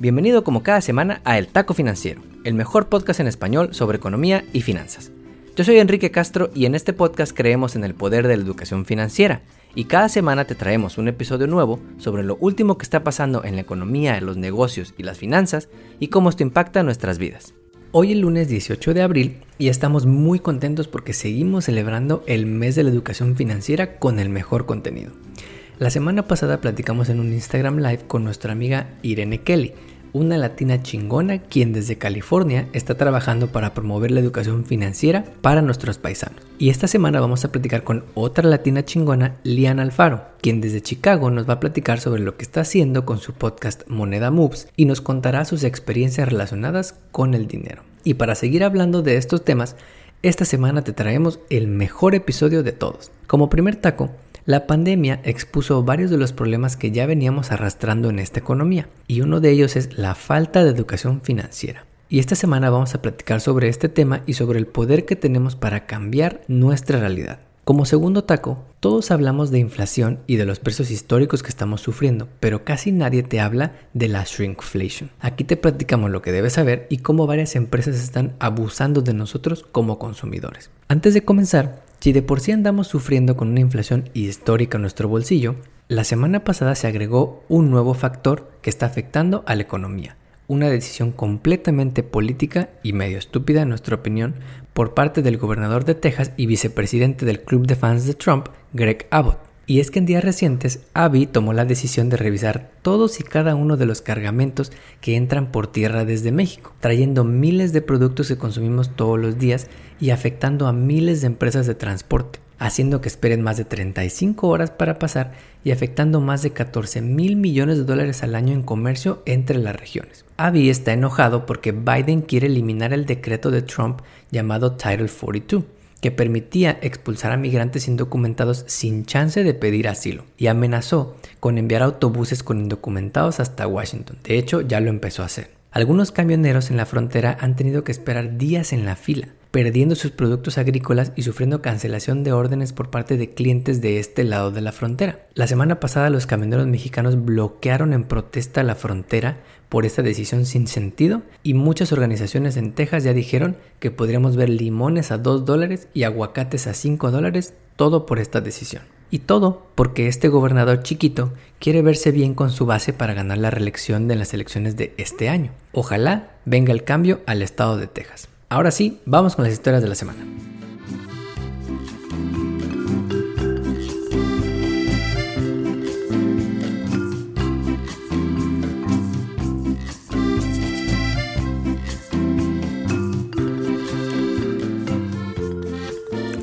Bienvenido como cada semana a El Taco Financiero, el mejor podcast en español sobre economía y finanzas. Yo soy Enrique Castro y en este podcast creemos en el poder de la educación financiera y cada semana te traemos un episodio nuevo sobre lo último que está pasando en la economía, los negocios y las finanzas y cómo esto impacta nuestras vidas. Hoy es lunes 18 de abril y estamos muy contentos porque seguimos celebrando el mes de la educación financiera con el mejor contenido. La semana pasada platicamos en un Instagram Live con nuestra amiga Irene Kelly, una latina chingona quien desde California está trabajando para promover la educación financiera para nuestros paisanos. Y esta semana vamos a platicar con otra latina chingona, Lian Alfaro, quien desde Chicago nos va a platicar sobre lo que está haciendo con su podcast Moneda Moves y nos contará sus experiencias relacionadas con el dinero. Y para seguir hablando de estos temas, esta semana te traemos el mejor episodio de todos. Como primer taco, la pandemia expuso varios de los problemas que ya veníamos arrastrando en esta economía, y uno de ellos es la falta de educación financiera. Y esta semana vamos a platicar sobre este tema y sobre el poder que tenemos para cambiar nuestra realidad. Como segundo taco, todos hablamos de inflación y de los precios históricos que estamos sufriendo, pero casi nadie te habla de la shrinkflation. Aquí te platicamos lo que debes saber y cómo varias empresas están abusando de nosotros como consumidores. Antes de comenzar, si de por sí andamos sufriendo con una inflación histórica en nuestro bolsillo, la semana pasada se agregó un nuevo factor que está afectando a la economía, una decisión completamente política y medio estúpida en nuestra opinión por parte del gobernador de Texas y vicepresidente del club de fans de Trump, Greg Abbott. Y es que en días recientes, Abby tomó la decisión de revisar todos y cada uno de los cargamentos que entran por tierra desde México, trayendo miles de productos que consumimos todos los días y afectando a miles de empresas de transporte, haciendo que esperen más de 35 horas para pasar y afectando más de 14 mil millones de dólares al año en comercio entre las regiones. Avi está enojado porque Biden quiere eliminar el decreto de Trump llamado Title 42 que permitía expulsar a migrantes indocumentados sin chance de pedir asilo y amenazó con enviar autobuses con indocumentados hasta Washington. De hecho, ya lo empezó a hacer. Algunos camioneros en la frontera han tenido que esperar días en la fila perdiendo sus productos agrícolas y sufriendo cancelación de órdenes por parte de clientes de este lado de la frontera. La semana pasada los camioneros mexicanos bloquearon en protesta la frontera por esta decisión sin sentido y muchas organizaciones en Texas ya dijeron que podríamos ver limones a 2 dólares y aguacates a 5 dólares, todo por esta decisión. Y todo porque este gobernador chiquito quiere verse bien con su base para ganar la reelección de las elecciones de este año. Ojalá venga el cambio al estado de Texas. Ahora sí, vamos con las historias de la semana.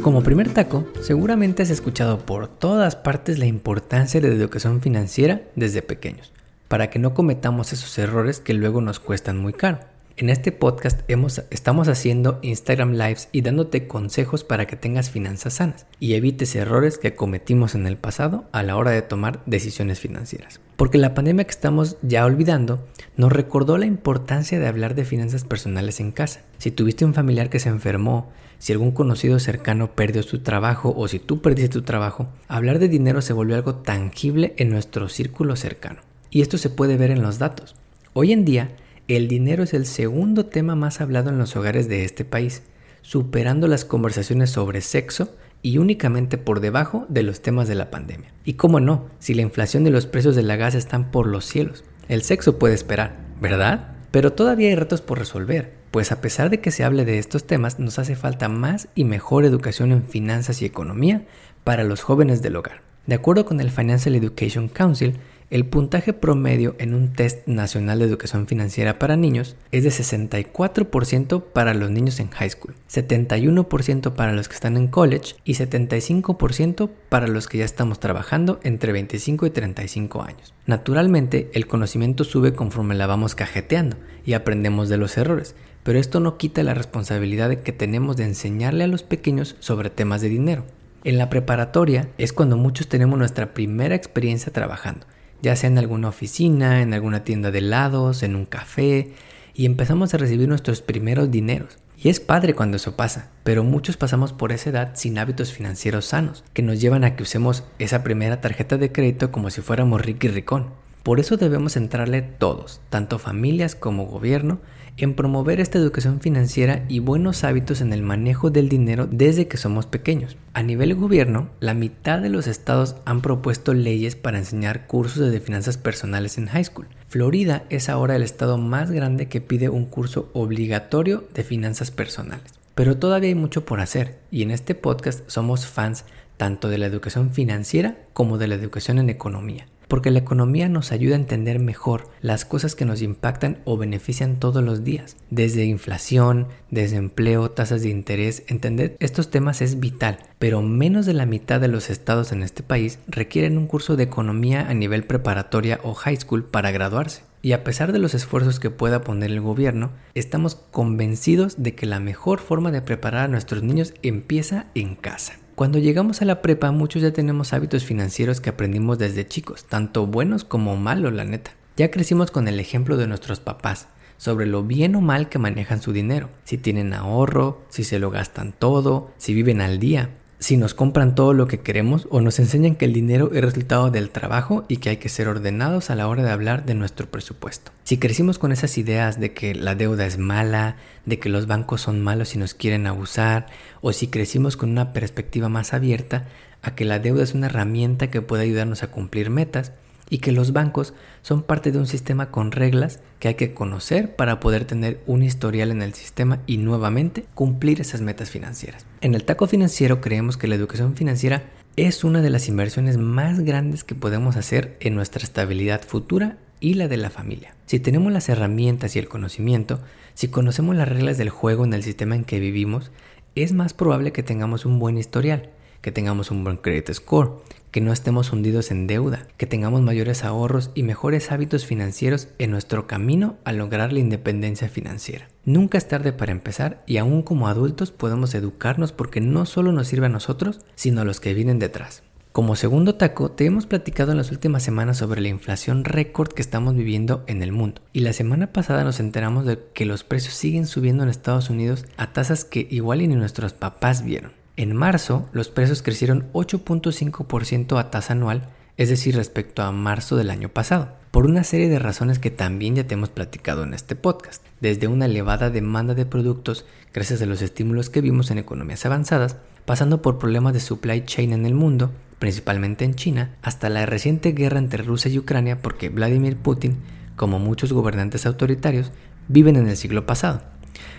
Como primer taco, seguramente has escuchado por todas partes la importancia de la educación financiera desde pequeños, para que no cometamos esos errores que luego nos cuestan muy caro. En este podcast estamos haciendo Instagram Lives y dándote consejos para que tengas finanzas sanas y evites errores que cometimos en el pasado a la hora de tomar decisiones financieras. Porque la pandemia que estamos ya olvidando nos recordó la importancia de hablar de finanzas personales en casa. Si tuviste un familiar que se enfermó, si algún conocido cercano perdió su trabajo o si tú perdiste tu trabajo, hablar de dinero se volvió algo tangible en nuestro círculo cercano. Y esto se puede ver en los datos. Hoy en día, el dinero es el segundo tema más hablado en los hogares de este país, superando las conversaciones sobre sexo y únicamente por debajo de los temas de la pandemia. Y cómo no, si la inflación y los precios de la gas están por los cielos. El sexo puede esperar, ¿verdad? Pero todavía hay retos por resolver, pues a pesar de que se hable de estos temas, nos hace falta más y mejor educación en finanzas y economía para los jóvenes del hogar. De acuerdo con el Financial Education Council, el puntaje promedio en un test nacional de educación financiera para niños es de 64% para los niños en high school, 71% para los que están en college y 75% para los que ya estamos trabajando entre 25 y 35 años. Naturalmente, el conocimiento sube conforme la vamos cajeteando y aprendemos de los errores, pero esto no quita la responsabilidad que tenemos de enseñarle a los pequeños sobre temas de dinero. En la preparatoria es cuando muchos tenemos nuestra primera experiencia trabajando ya sea en alguna oficina, en alguna tienda de helados, en un café, y empezamos a recibir nuestros primeros dineros. Y es padre cuando eso pasa, pero muchos pasamos por esa edad sin hábitos financieros sanos, que nos llevan a que usemos esa primera tarjeta de crédito como si fuéramos Ricky Ricón. Por eso debemos centrarle todos, tanto familias como gobierno, en promover esta educación financiera y buenos hábitos en el manejo del dinero desde que somos pequeños. A nivel gobierno, la mitad de los estados han propuesto leyes para enseñar cursos de finanzas personales en high school. Florida es ahora el estado más grande que pide un curso obligatorio de finanzas personales. Pero todavía hay mucho por hacer y en este podcast somos fans tanto de la educación financiera como de la educación en economía porque la economía nos ayuda a entender mejor las cosas que nos impactan o benefician todos los días. Desde inflación, desempleo, tasas de interés, entender estos temas es vital, pero menos de la mitad de los estados en este país requieren un curso de economía a nivel preparatoria o high school para graduarse. Y a pesar de los esfuerzos que pueda poner el gobierno, estamos convencidos de que la mejor forma de preparar a nuestros niños empieza en casa. Cuando llegamos a la prepa muchos ya tenemos hábitos financieros que aprendimos desde chicos, tanto buenos como malos, la neta. Ya crecimos con el ejemplo de nuestros papás sobre lo bien o mal que manejan su dinero, si tienen ahorro, si se lo gastan todo, si viven al día si nos compran todo lo que queremos o nos enseñan que el dinero es resultado del trabajo y que hay que ser ordenados a la hora de hablar de nuestro presupuesto. Si crecimos con esas ideas de que la deuda es mala, de que los bancos son malos y nos quieren abusar, o si crecimos con una perspectiva más abierta a que la deuda es una herramienta que puede ayudarnos a cumplir metas, y que los bancos son parte de un sistema con reglas que hay que conocer para poder tener un historial en el sistema y nuevamente cumplir esas metas financieras. En el taco financiero creemos que la educación financiera es una de las inversiones más grandes que podemos hacer en nuestra estabilidad futura y la de la familia. Si tenemos las herramientas y el conocimiento, si conocemos las reglas del juego en el sistema en que vivimos, es más probable que tengamos un buen historial, que tengamos un buen credit score, que no estemos hundidos en deuda, que tengamos mayores ahorros y mejores hábitos financieros en nuestro camino a lograr la independencia financiera. Nunca es tarde para empezar y aún como adultos podemos educarnos porque no solo nos sirve a nosotros, sino a los que vienen detrás. Como segundo taco, te hemos platicado en las últimas semanas sobre la inflación récord que estamos viviendo en el mundo. Y la semana pasada nos enteramos de que los precios siguen subiendo en Estados Unidos a tasas que igual ni nuestros papás vieron. En marzo, los precios crecieron 8.5% a tasa anual, es decir, respecto a marzo del año pasado, por una serie de razones que también ya te hemos platicado en este podcast, desde una elevada demanda de productos gracias a los estímulos que vimos en economías avanzadas, pasando por problemas de supply chain en el mundo, principalmente en China, hasta la reciente guerra entre Rusia y Ucrania porque Vladimir Putin, como muchos gobernantes autoritarios, viven en el siglo pasado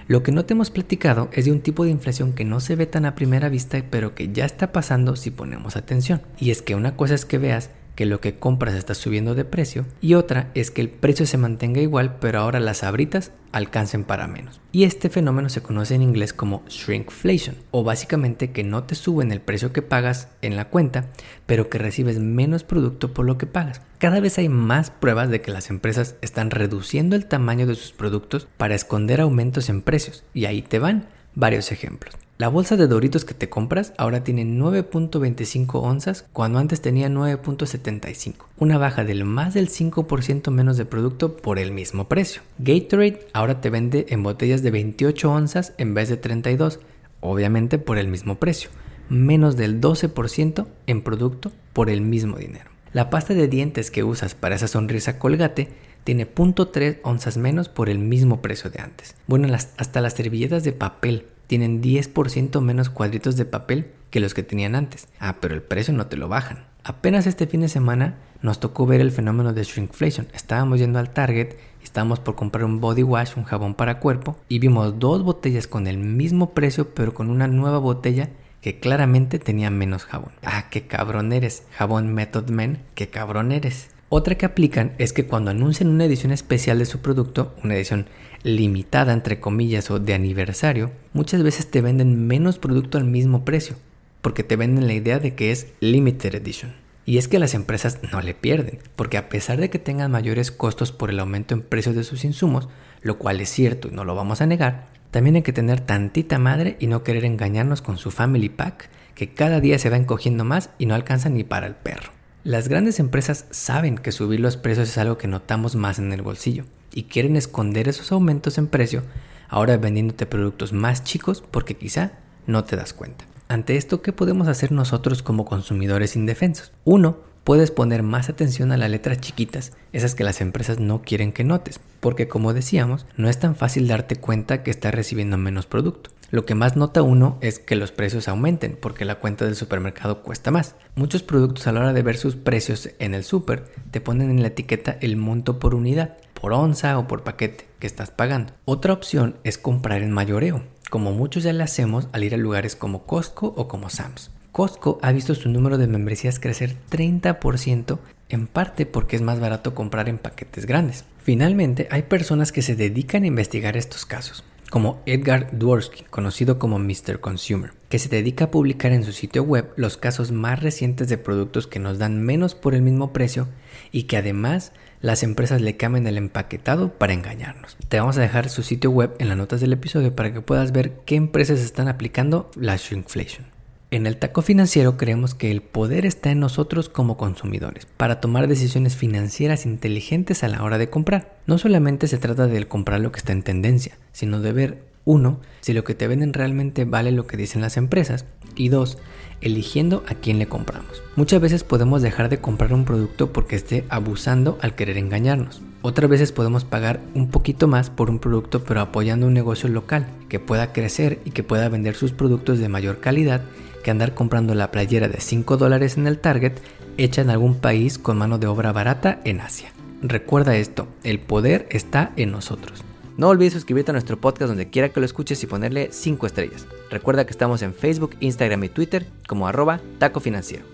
lo que no te hemos platicado es de un tipo de inflación que no se ve tan a primera vista, pero que ya está pasando si ponemos atención. Y es que una cosa es que veas que lo que compras está subiendo de precio y otra es que el precio se mantenga igual pero ahora las abritas alcancen para menos. Y este fenómeno se conoce en inglés como shrinkflation o básicamente que no te suben el precio que pagas en la cuenta pero que recibes menos producto por lo que pagas. Cada vez hay más pruebas de que las empresas están reduciendo el tamaño de sus productos para esconder aumentos en precios y ahí te van varios ejemplos. La bolsa de Doritos que te compras ahora tiene 9.25 onzas cuando antes tenía 9.75, una baja del más del 5% menos de producto por el mismo precio. Gatorade ahora te vende en botellas de 28 onzas en vez de 32, obviamente por el mismo precio, menos del 12% en producto por el mismo dinero. La pasta de dientes que usas para esa sonrisa colgate tiene 0.3 onzas menos por el mismo precio de antes. Bueno, hasta las servilletas de papel tienen 10% menos cuadritos de papel que los que tenían antes. Ah, pero el precio no te lo bajan. Apenas este fin de semana nos tocó ver el fenómeno de shrinkflation. Estábamos yendo al Target, estábamos por comprar un body wash, un jabón para cuerpo, y vimos dos botellas con el mismo precio, pero con una nueva botella que claramente tenía menos jabón. Ah, qué cabrón eres. Jabón Method Man, qué cabrón eres. Otra que aplican es que cuando anuncian una edición especial de su producto, una edición limitada entre comillas o de aniversario, muchas veces te venden menos producto al mismo precio, porque te venden la idea de que es limited edition. Y es que las empresas no le pierden, porque a pesar de que tengan mayores costos por el aumento en precios de sus insumos, lo cual es cierto y no lo vamos a negar, también hay que tener tantita madre y no querer engañarnos con su family pack, que cada día se va encogiendo más y no alcanza ni para el perro. Las grandes empresas saben que subir los precios es algo que notamos más en el bolsillo y quieren esconder esos aumentos en precio ahora vendiéndote productos más chicos porque quizá no te das cuenta. Ante esto, ¿qué podemos hacer nosotros como consumidores indefensos? Uno, puedes poner más atención a las letras chiquitas, esas que las empresas no quieren que notes, porque como decíamos, no es tan fácil darte cuenta que estás recibiendo menos producto. Lo que más nota uno es que los precios aumenten porque la cuenta del supermercado cuesta más. Muchos productos a la hora de ver sus precios en el super te ponen en la etiqueta el monto por unidad, por onza o por paquete que estás pagando. Otra opción es comprar en mayoreo, como muchos ya le hacemos al ir a lugares como Costco o como Sam's. Costco ha visto su número de membresías crecer 30% en parte porque es más barato comprar en paquetes grandes. Finalmente, hay personas que se dedican a investigar estos casos, como Edgar Dworsky, conocido como Mr. Consumer, que se dedica a publicar en su sitio web los casos más recientes de productos que nos dan menos por el mismo precio y que además las empresas le cambian el empaquetado para engañarnos. Te vamos a dejar su sitio web en las notas del episodio para que puedas ver qué empresas están aplicando la shrinkflation. En el taco financiero creemos que el poder está en nosotros como consumidores para tomar decisiones financieras inteligentes a la hora de comprar. No solamente se trata de comprar lo que está en tendencia, sino de ver, uno, si lo que te venden realmente vale lo que dicen las empresas y dos, eligiendo a quién le compramos. Muchas veces podemos dejar de comprar un producto porque esté abusando al querer engañarnos. Otras veces podemos pagar un poquito más por un producto pero apoyando un negocio local que pueda crecer y que pueda vender sus productos de mayor calidad que andar comprando la playera de 5 dólares en el Target hecha en algún país con mano de obra barata en Asia. Recuerda esto, el poder está en nosotros. No olvides suscribirte a nuestro podcast donde quiera que lo escuches y ponerle 5 estrellas. Recuerda que estamos en Facebook, Instagram y Twitter como arroba taco financiero.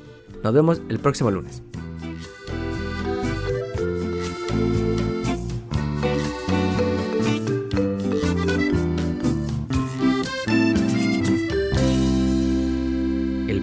Nos vemos el próximo lunes.